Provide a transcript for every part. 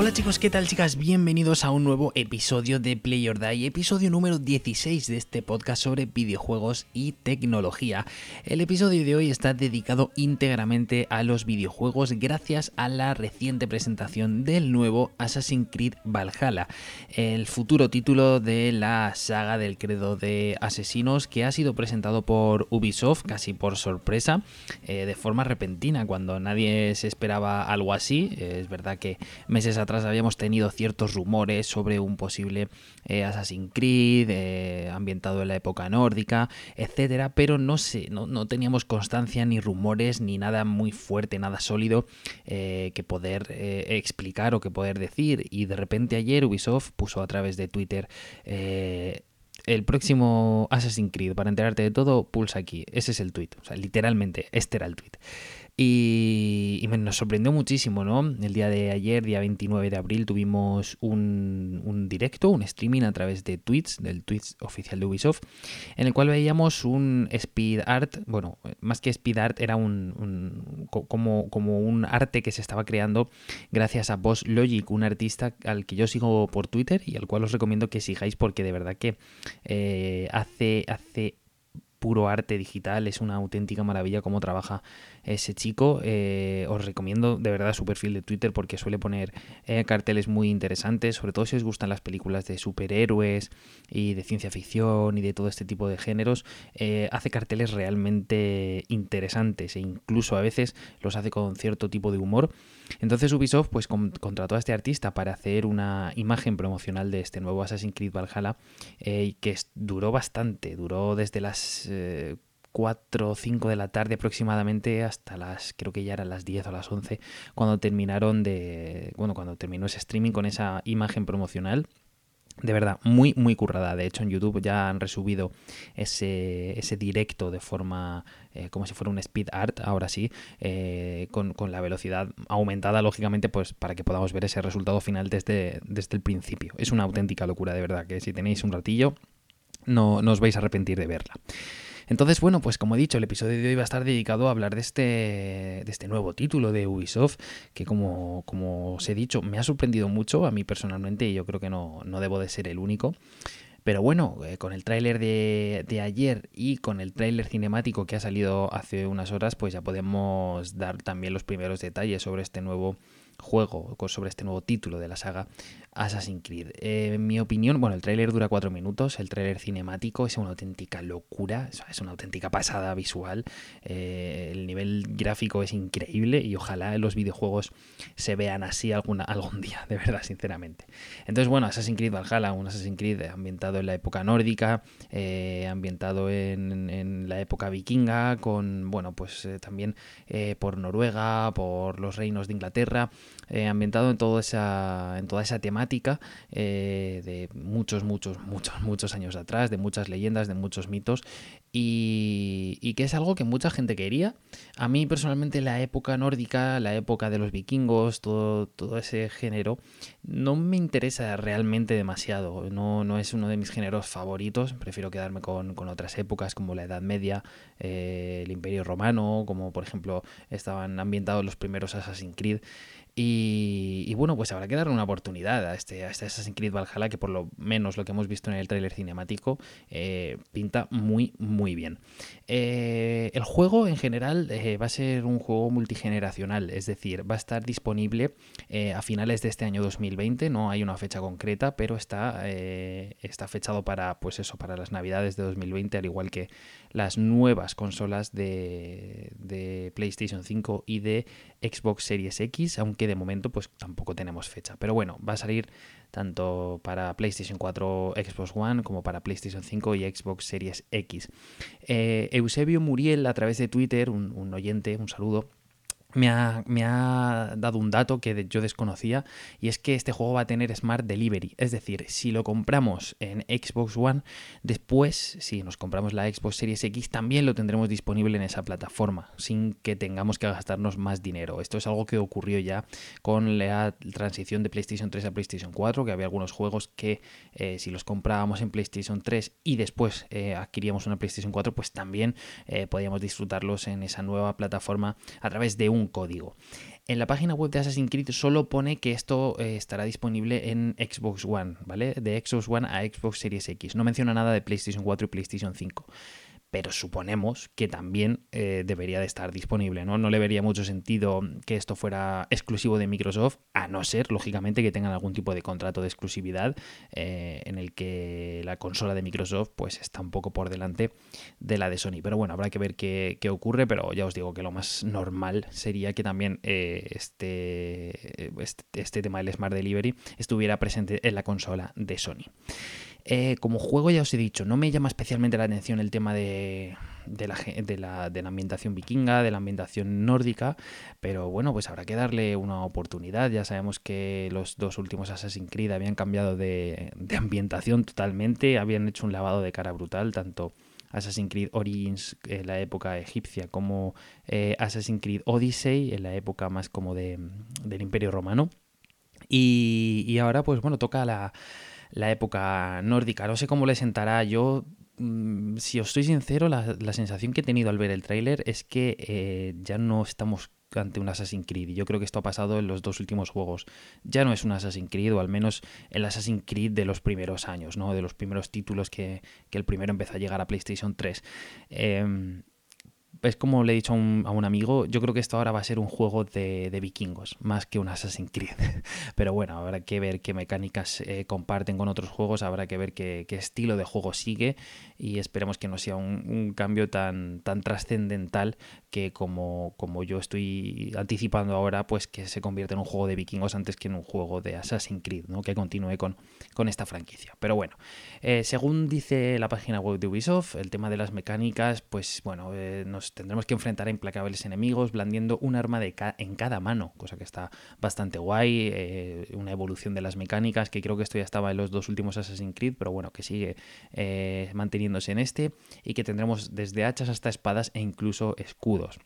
Hola chicos, ¿qué tal chicas? Bienvenidos a un nuevo episodio de Play or Die, episodio número 16 de este podcast sobre videojuegos y tecnología. El episodio de hoy está dedicado íntegramente a los videojuegos gracias a la reciente presentación del nuevo Assassin's Creed Valhalla, el futuro título de la saga del credo de asesinos que ha sido presentado por Ubisoft casi por sorpresa, eh, de forma repentina, cuando nadie se esperaba algo así. es verdad que meses atrás habíamos tenido ciertos rumores sobre un posible eh, Assassin's Creed eh, ambientado en la época nórdica, etcétera, pero no sé, no, teníamos constancia ni rumores ni nada muy fuerte, nada sólido eh, que poder explicar o que poder decir. Y de repente ayer Ubisoft puso a través de Twitter el próximo Assassin's Creed, para enterarte de todo, pulsa aquí. Ese es el tweet. O sea, literalmente, este era el tweet. Y, nos sorprendió muchísimo, ¿no? El día de ayer, día 29 de abril, tuvimos un, directo, un streaming a través de Twitch, del Twitch oficial de Ubisoft, en el cual veíamos un speed art, bueno, más que speed art, era un, como, como un arte que se estaba creando gracias a Boss Logic, un artista al que yo sigo por Twitter y al cual os recomiendo que sigáis porque de verdad que eh, hace, hace puro arte digital, es una auténtica maravilla cómo trabaja ese chico. Eh, os recomiendo de verdad su perfil de Twitter porque suele poner eh, carteles muy interesantes, sobre todo si os gustan las películas de superhéroes y de ciencia ficción y de todo este tipo de géneros. Eh, hace carteles realmente interesantes e incluso a veces los hace con cierto tipo de humor. Entonces Ubisoft pues contrató a este artista para hacer una imagen promocional de este nuevo Assassin's Creed Valhalla que duró bastante, duró desde las 4 o 5 de la tarde aproximadamente hasta las, creo que ya eran las 10 o las 11, cuando terminaron de, bueno, cuando terminó ese streaming con esa imagen promocional. De verdad, muy, muy currada. De hecho, en YouTube ya han resubido ese, ese directo de forma eh, como si fuera un speed art, ahora sí, eh, con, la velocidad aumentada, lógicamente, pues para que podamos ver ese resultado final desde, desde el principio. Es una auténtica locura, de verdad, que si tenéis un ratillo, no, os vais a arrepentir de verla. Entonces, bueno, pues como he dicho, el episodio de hoy va a estar dedicado a hablar de este, de este nuevo título de Ubisoft, que como, como os he dicho, me ha sorprendido mucho a mí personalmente y yo creo que no, no debo de ser el único. Pero bueno, eh, con el tráiler de, de, ayer y con el tráiler cinemático que ha salido hace unas horas, pues ya podemos dar también los primeros detalles sobre este nuevo juego, sobre este nuevo título de la saga Assassin's Creed. Eh, en mi opinión, bueno, el tráiler dura cuatro minutos, el tráiler cinemático es una auténtica locura, es una auténtica pasada visual, eh, el nivel gráfico es increíble y ojalá los videojuegos se vean así alguna, algún día, de verdad, sinceramente. Entonces, bueno, Assassin's Creed Valhalla, un Assassin's Creed ambientado en la época nórdica, eh, ambientado en, la época vikinga, con, bueno, pues también por Noruega, por los reinos de Inglaterra, ambientado en, toda esa, en toda esa temática eh, de muchos, muchos, muchos, muchos años atrás, de muchas leyendas, de muchos mitos, y, que es algo que mucha gente quería. A mí personalmente la época nórdica, la época de los vikingos, todo, todo ese género, no me interesa realmente demasiado. No, no es uno de mis géneros favoritos. Prefiero quedarme con, otras épocas como la Edad Media, eh, el Imperio Romano, como por ejemplo estaban ambientados los primeros Assassin's Creed. Y, bueno, pues habrá que darle una oportunidad a este, a este Assassin's Creed Valhalla, que por lo menos lo que hemos visto en el tráiler cinemático eh, pinta muy, muy bien. Eh, el juego en general eh, va a ser un juego multigeneracional, es decir, va a estar disponible a finales de este año 2020, no hay una fecha concreta, pero está, está fechado para, pues eso, para las navidades de 2020, al igual que las nuevas consolas de, de PlayStation 5 y de Xbox Series X, aunque de momento pues tampoco tenemos fecha. Pero bueno, va a salir tanto para PlayStation 4, Xbox One, como para PlayStation 5 y Xbox Series X. Eh, Eusebio Muriel, a través de Twitter, un oyente, un saludo, me ha, dado un dato que yo desconocía y es que este juego va a tener Smart Delivery. Es decir, si lo compramos en Xbox One, después, si nos compramos la Xbox Series X, también lo tendremos disponible en esa plataforma, sin que tengamos que gastarnos más dinero. Esto es algo que ocurrió ya con la transición de PlayStation 3 a PlayStation 4, que había algunos juegos que eh, si los comprábamos en PlayStation 3 y después eh, adquiríamos una PlayStation 4, pues también eh, podíamos disfrutarlos en esa nueva plataforma a través de un un código. En la página web de Assassin's Creed solo pone que esto eh, estará disponible en Xbox One, ¿vale? De Xbox One a Xbox Series X. No menciona nada de PlayStation 4 y PlayStation 5 pero suponemos que también eh, debería de estar disponible, ¿no? No le vería mucho sentido que esto fuera exclusivo de Microsoft, a no ser, lógicamente, que tengan algún tipo de contrato de exclusividad eh, en el que la consola de Microsoft pues está un poco por delante de la de Sony. Pero bueno, habrá que ver qué, ocurre, pero ya os digo que lo más normal sería que también eh, este, este, este tema del Smart Delivery estuviera presente en la consola de Sony. Eh, como juego ya os he dicho, no me llama especialmente la atención el tema de, la, ambientación vikinga, de la ambientación nórdica, pero bueno, pues habrá que darle una oportunidad. Ya sabemos que los dos últimos Assassin's Creed habían cambiado de, ambientación totalmente, habían hecho un lavado de cara brutal, tanto Assassin's Creed Origins en la época egipcia como eh, Assassin's Creed Odyssey en la época más como del Imperio Romano. y ahora pues bueno, toca la la época nórdica. No sé cómo le sentará. Yo, mm, si os soy sincero, la, sensación que he tenido al ver el tráiler es que eh, ya no estamos ante un Assassin's Creed. Y yo creo que esto ha pasado en los dos últimos juegos. Ya no es un Assassin's Creed, o al menos el Assassin's Creed de los primeros años, ¿no? De los primeros títulos que, que el primero empezó a llegar a PlayStation 3 es como le he dicho a un, amigo, yo creo que esto ahora va a ser un juego de, vikingos, más que un Assassin's Creed. Pero bueno, habrá que ver qué mecánicas eh, comparten con otros juegos, habrá que ver qué, estilo de juego sigue y esperemos que no sea un, cambio tan, tan trascendental que como, como yo estoy anticipando ahora, pues que se convierta en un juego de vikingos antes que en un juego de Assassin's Creed, ¿no? que continúe con, con esta franquicia. Pero bueno, eh, según dice la página web de Ubisoft, el tema de las mecánicas, pues bueno, eh, tendremos que enfrentar a implacables enemigos blandiendo un arma de en cada mano, cosa que está bastante guay, eh, una evolución de las mecánicas, que creo que esto ya estaba en los dos últimos Assassin's Creed, pero bueno, que sigue eh, manteniéndose en este, y que tendremos desde hachas hasta espadas e incluso escudos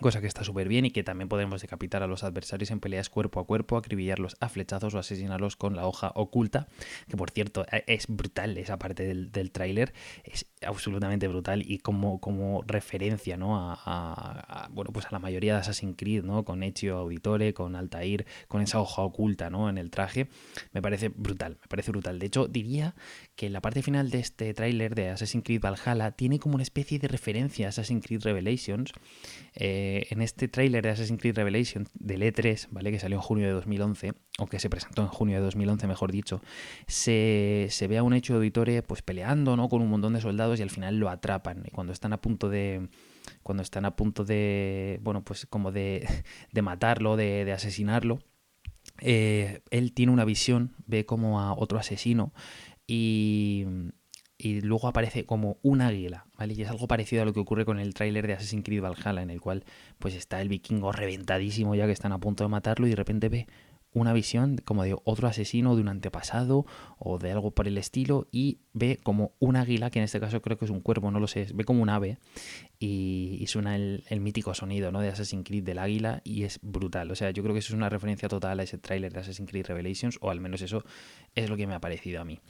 cosa que está súper bien y que también podemos decapitar a los adversarios en peleas cuerpo a cuerpo, acribillarlos a flechazos o asesinarlos con la hoja oculta, que por cierto e, es brutal esa parte del, del tráiler, es absolutamente brutal y como, como referencia ¿no? A, bueno, pues a la mayoría de Assassin's Creed, ¿no? con Ezio Auditore, con Altair, con esa hoja oculta ¿no? en el traje, me parece brutal, me parece brutal. De hecho, diría que la parte final de este tráiler de Assassin's Creed Valhalla tiene como una especie de referencia a Assassin's Creed Revelations, eh, eh, en este tráiler de Assassin's Creed Revelation del E3, ¿vale? Que salió en junio de 2011, o que se presentó en junio de 2011, mejor dicho, se, ve a un hecho de auditore pues peleando, ¿no? Con un montón de soldados y al final lo atrapan. Y cuando están a punto de cuando están a punto de, bueno, pues como de, de matarlo, de, de asesinarlo, eh, él tiene una visión, ve como a otro asesino y, y luego aparece como un águila, ¿vale? Y es algo parecido a lo que ocurre con el tráiler de Assassin's Creed Valhalla, en el cual pues está el vikingo reventadísimo ya que están a punto de matarlo y de repente ve una visión como de otro asesino de un antepasado o de algo por el estilo y ve como un águila, que en este caso creo que es un cuervo, no lo sé, ve como un ave y, suena el, mítico sonido ¿no? de Assassin's Creed del águila y es brutal. O sea, yo creo que eso es una referencia total a ese tráiler de Assassin's Creed Revelations o al menos eso es lo que me ha parecido a mí.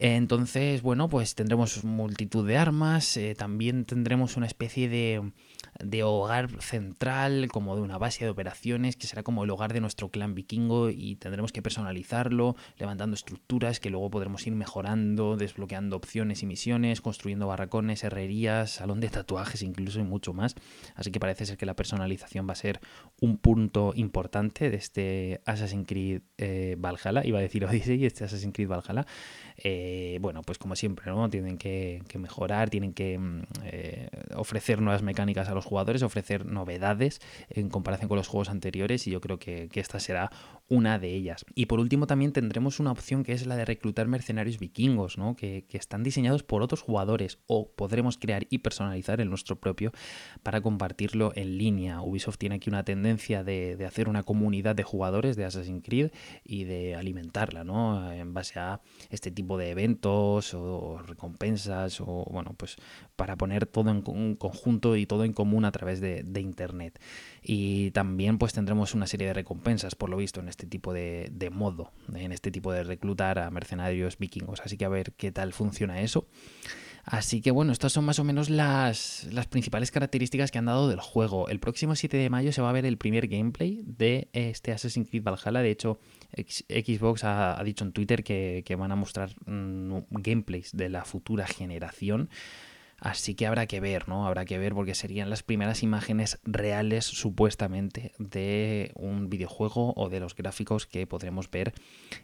Entonces, bueno, pues tendremos multitud de armas, eh, también tendremos una especie de de hogar central, como de una base de operaciones, que será como el hogar de nuestro clan vikingo y tendremos que personalizarlo, levantando estructuras que luego podremos ir mejorando, desbloqueando opciones y misiones, construyendo barracones, herrerías, salón de tatuajes incluso y mucho más. Así que parece ser que la personalización va a ser un punto importante de este Assassin's Creed eh, Valhalla, iba a decir Odyssey, este Assassin's Creed Valhalla. Eh, bueno, pues como siempre, ¿no? Tienen que, mejorar, tienen que mm, eh, ofrecer nuevas mecánicas a los jugadores, ofrecer novedades en comparación con los juegos anteriores y yo creo que, esta será una de ellas. Y por último también tendremos una opción que es la de reclutar mercenarios vikingos, ¿no? que, están diseñados por otros jugadores o podremos crear y personalizar el nuestro propio para compartirlo en línea. Ubisoft tiene aquí una tendencia de, hacer una comunidad de jugadores de Assassin's Creed y de alimentarla ¿no? en base a este tipo de eventos o recompensas o bueno pues para poner todo en un conjunto y todo en común a través de, internet y también pues tendremos una serie de recompensas por lo visto en este tipo de, modo en este tipo de reclutar a mercenarios vikingos así que a ver qué tal funciona eso Así que bueno, estas son más o menos las, las, principales características que han dado del juego. El próximo 7 de mayo se va a ver el primer gameplay de este Assassin's Creed Valhalla. De hecho, Xbox ha, dicho en Twitter que, van a mostrar mm, gameplays de la futura generación. Así que habrá que ver, ¿no? Habrá que ver porque serían las primeras imágenes reales supuestamente de un videojuego o de los gráficos que podremos ver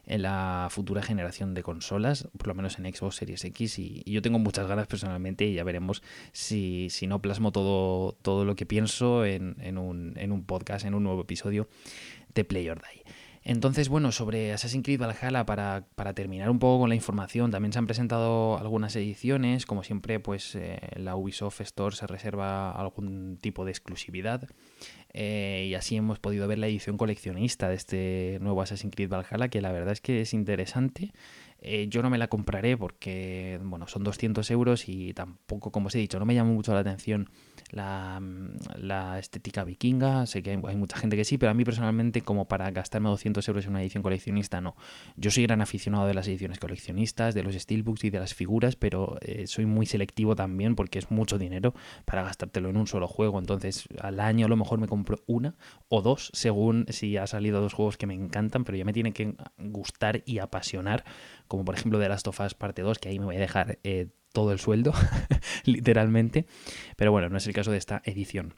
en la futura generación de consolas, por lo menos en Xbox Series X. Y, yo tengo muchas ganas personalmente y ya veremos si, si no plasmo todo, todo lo que pienso en, en, un, en un podcast, en un nuevo episodio de Play or Die. Entonces, bueno, sobre Assassin's Creed Valhalla, para, para, terminar un poco con la información, también se han presentado algunas ediciones. Como siempre, pues eh, la Ubisoft Store se reserva algún tipo de exclusividad. Eh, y así hemos podido ver la edición coleccionista de este nuevo Assassin's Creed Valhalla, que la verdad es que es interesante. Eh, yo no me la compraré porque, bueno, son 200 euros y tampoco, como os he dicho, no me llama mucho la atención la, la estética vikinga. Sé que hay, mucha gente que sí, pero a mí personalmente, como para gastarme 200 euros en una edición coleccionista, no. Yo soy gran aficionado de las ediciones coleccionistas, de los steelbooks y de las figuras, pero eh, soy muy selectivo también porque es mucho dinero para gastártelo en un solo juego. Entonces, al año a lo mejor me compro una o dos, según si ha salido dos juegos que me encantan, pero ya me tiene que gustar y apasionar como por ejemplo de Last of Us parte 2, que ahí me voy a dejar eh, todo el sueldo, literalmente. Pero bueno, no es el caso de esta edición.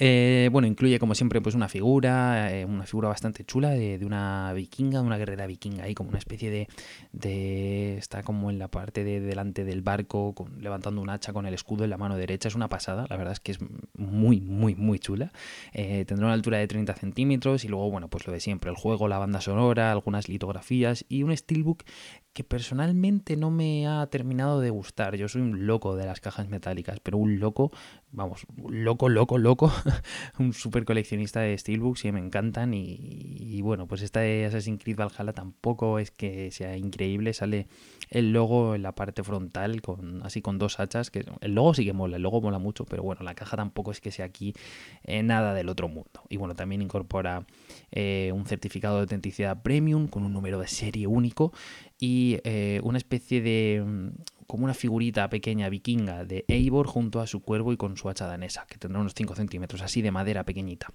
Eh, bueno, incluye como siempre pues una figura, eh, una figura bastante chula de, una vikinga, una guerrera vikinga ahí como una especie de, de está como en la parte de delante del barco levantando un hacha con el escudo en la mano derecha, es una pasada, la verdad es que es muy muy muy chula, eh, tendrá una altura de 30 centímetros y luego bueno pues lo de siempre, el juego, la banda sonora, algunas litografías y un steelbook que personalmente no me ha terminado de gustar. Yo soy un loco de las cajas metálicas, pero un loco, vamos, loco, loco, loco, un super coleccionista de Steelbooks y me encantan. Y, bueno, pues esta de Assassin's Creed Valhalla tampoco es que sea increíble. Sale el logo en la parte frontal, con así con dos hachas, que el logo sí que mola, el logo mola mucho, pero bueno, la caja tampoco es que sea aquí eh, nada del otro mundo. Y bueno, también incorpora eh, un certificado de autenticidad premium con un número de serie único y eh, una especie de mm, como una figurita pequeña vikinga de Eivor junto a su cuervo y con su hacha danesa, que tendrá unos 5 centímetros, así de madera pequeñita.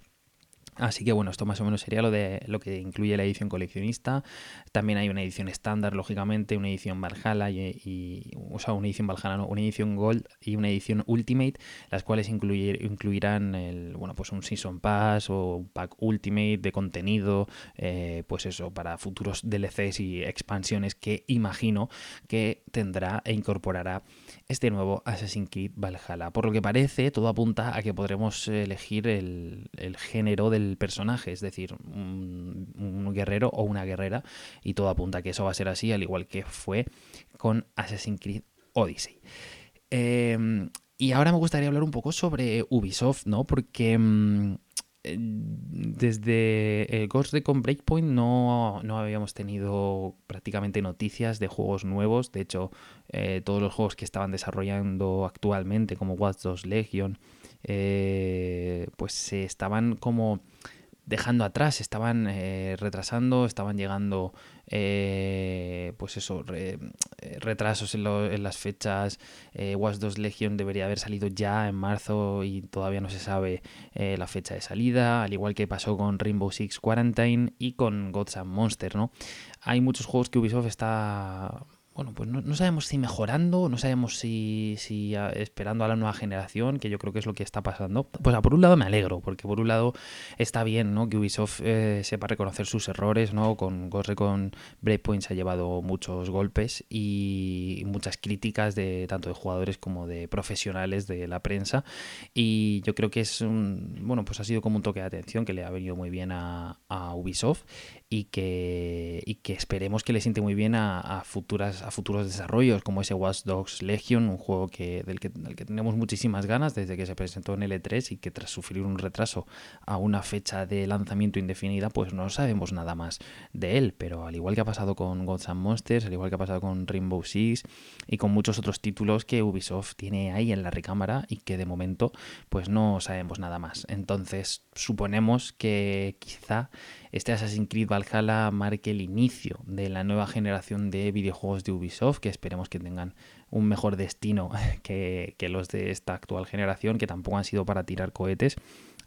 Así que bueno, esto más o menos sería lo de lo que incluye la edición coleccionista. También hay una edición estándar, lógicamente, una edición Valhalla y, o sea, una edición Valhalla, no, una edición Gold y una edición Ultimate, las cuales incluir, incluirán el, bueno, pues un Season Pass o un pack Ultimate de contenido, eh, pues eso, para futuros DLCs y expansiones que imagino que tendrá e incorporará este nuevo Assassin's Creed Valhalla. Por lo que parece, todo apunta a que podremos elegir el, el género del personaje, es decir, un, guerrero o una guerrera, y todo apunta a que eso va a ser así, al igual que fue con Assassin's Creed Odyssey. Em, y ahora me gustaría hablar un poco sobre Ubisoft, ¿no? Porque mm, desde el Ghost Recon Breakpoint no, no, habíamos tenido prácticamente noticias de juegos nuevos. De hecho, eh, todos los juegos que estaban desarrollando actualmente, como Watch Dogs Legion, eh, pues se estaban como dejando atrás, estaban eh, retrasando, estaban llegando, eh, pues eso, retrasos en, las fechas. Watch 2 Legion debería haber salido ya en marzo y todavía no se sabe la fecha de salida, al igual que pasó con Rainbow Six Quarantine y con Gods and Monster, ¿no? Hay muchos juegos que Ubisoft está bueno, pues no, sabemos si mejorando, no sabemos si, si esperando a la nueva generación, que yo creo que es lo que está pasando. Pues por un lado me alegro, porque por un lado está bien ¿no? que Ubisoft eh, sepa reconocer sus errores, ¿no? Con Ghost Recon Breakpoint se ha llevado muchos golpes y muchas críticas de tanto de jugadores como de profesionales de la prensa. Y yo creo que es un, bueno, pues ha sido como un toque de atención que le ha venido muy bien a, a Ubisoft y que, y que esperemos que le siente muy bien a, futuras, a futuros desarrollos como ese Watch Dogs Legion, un juego que, del, que, tenemos muchísimas ganas desde que se presentó en L3 y que tras sufrir un retraso a una fecha de lanzamiento indefinida, pues no sabemos nada más de él. Pero al igual que ha pasado con Gods and Monsters, al igual que ha pasado con Rainbow Six y con muchos otros títulos que Ubisoft tiene ahí en la recámara y que de momento pues no sabemos nada más. Entonces suponemos que quizá este Assassin's Creed Valhalla marque el inicio de la nueva generación de videojuegos de Ubisoft, que esperemos que tengan un mejor destino que, que los de esta actual generación, que tampoco han sido para tirar cohetes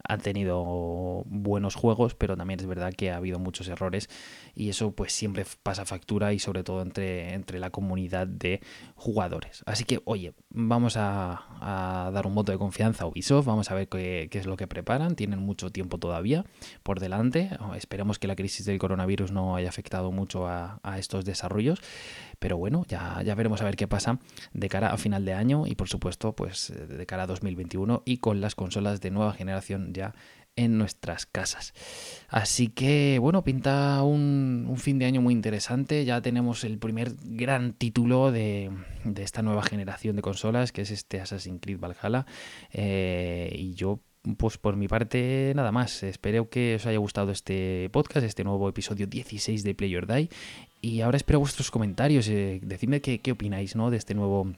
han tenido buenos juegos, pero también es verdad que ha habido muchos errores y eso pues siempre pasa factura y sobre todo entre, entre la comunidad de jugadores. Así que oye, vamos a, dar un voto de confianza a Ubisoft, vamos a ver qué, es lo que preparan, tienen mucho tiempo todavía por delante, esperemos que la crisis del coronavirus no haya afectado mucho a, a estos desarrollos, pero bueno, ya, ya veremos a ver qué pasa de cara a final de año y por supuesto pues de cara a 2021 y con las consolas de nueva generación ya en nuestras casas. Así que bueno, pinta un, fin de año muy interesante. Ya tenemos el primer gran título de, esta nueva generación de consolas, que es este Assassin's Creed Valhalla. Eh, y yo pues por mi parte, nada más. Espero que os haya gustado este podcast, este nuevo episodio 16 de Play Your Die. Y ahora espero vuestros comentarios. Eh, decidme qué, qué opináis ¿no? de este nuevo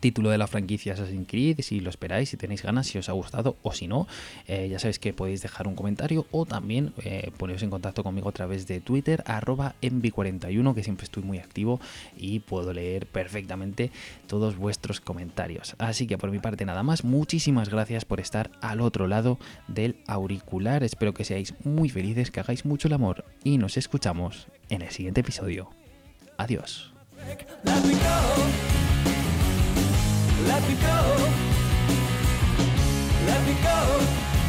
título de la franquicia Assassin's Creed, si lo esperáis, si tenéis ganas, si os ha gustado o si no, eh, ya sabéis que podéis dejar un comentario o también eh, poneros en contacto conmigo a través de Twitter, arroba envi41, que siempre estoy muy activo y puedo leer perfectamente todos vuestros comentarios. Así que por mi parte nada más, muchísimas gracias por estar al otro lado del auricular, espero que seáis muy felices, que hagáis mucho el amor y nos escuchamos en el siguiente episodio. Adiós. Let me go. Let me go.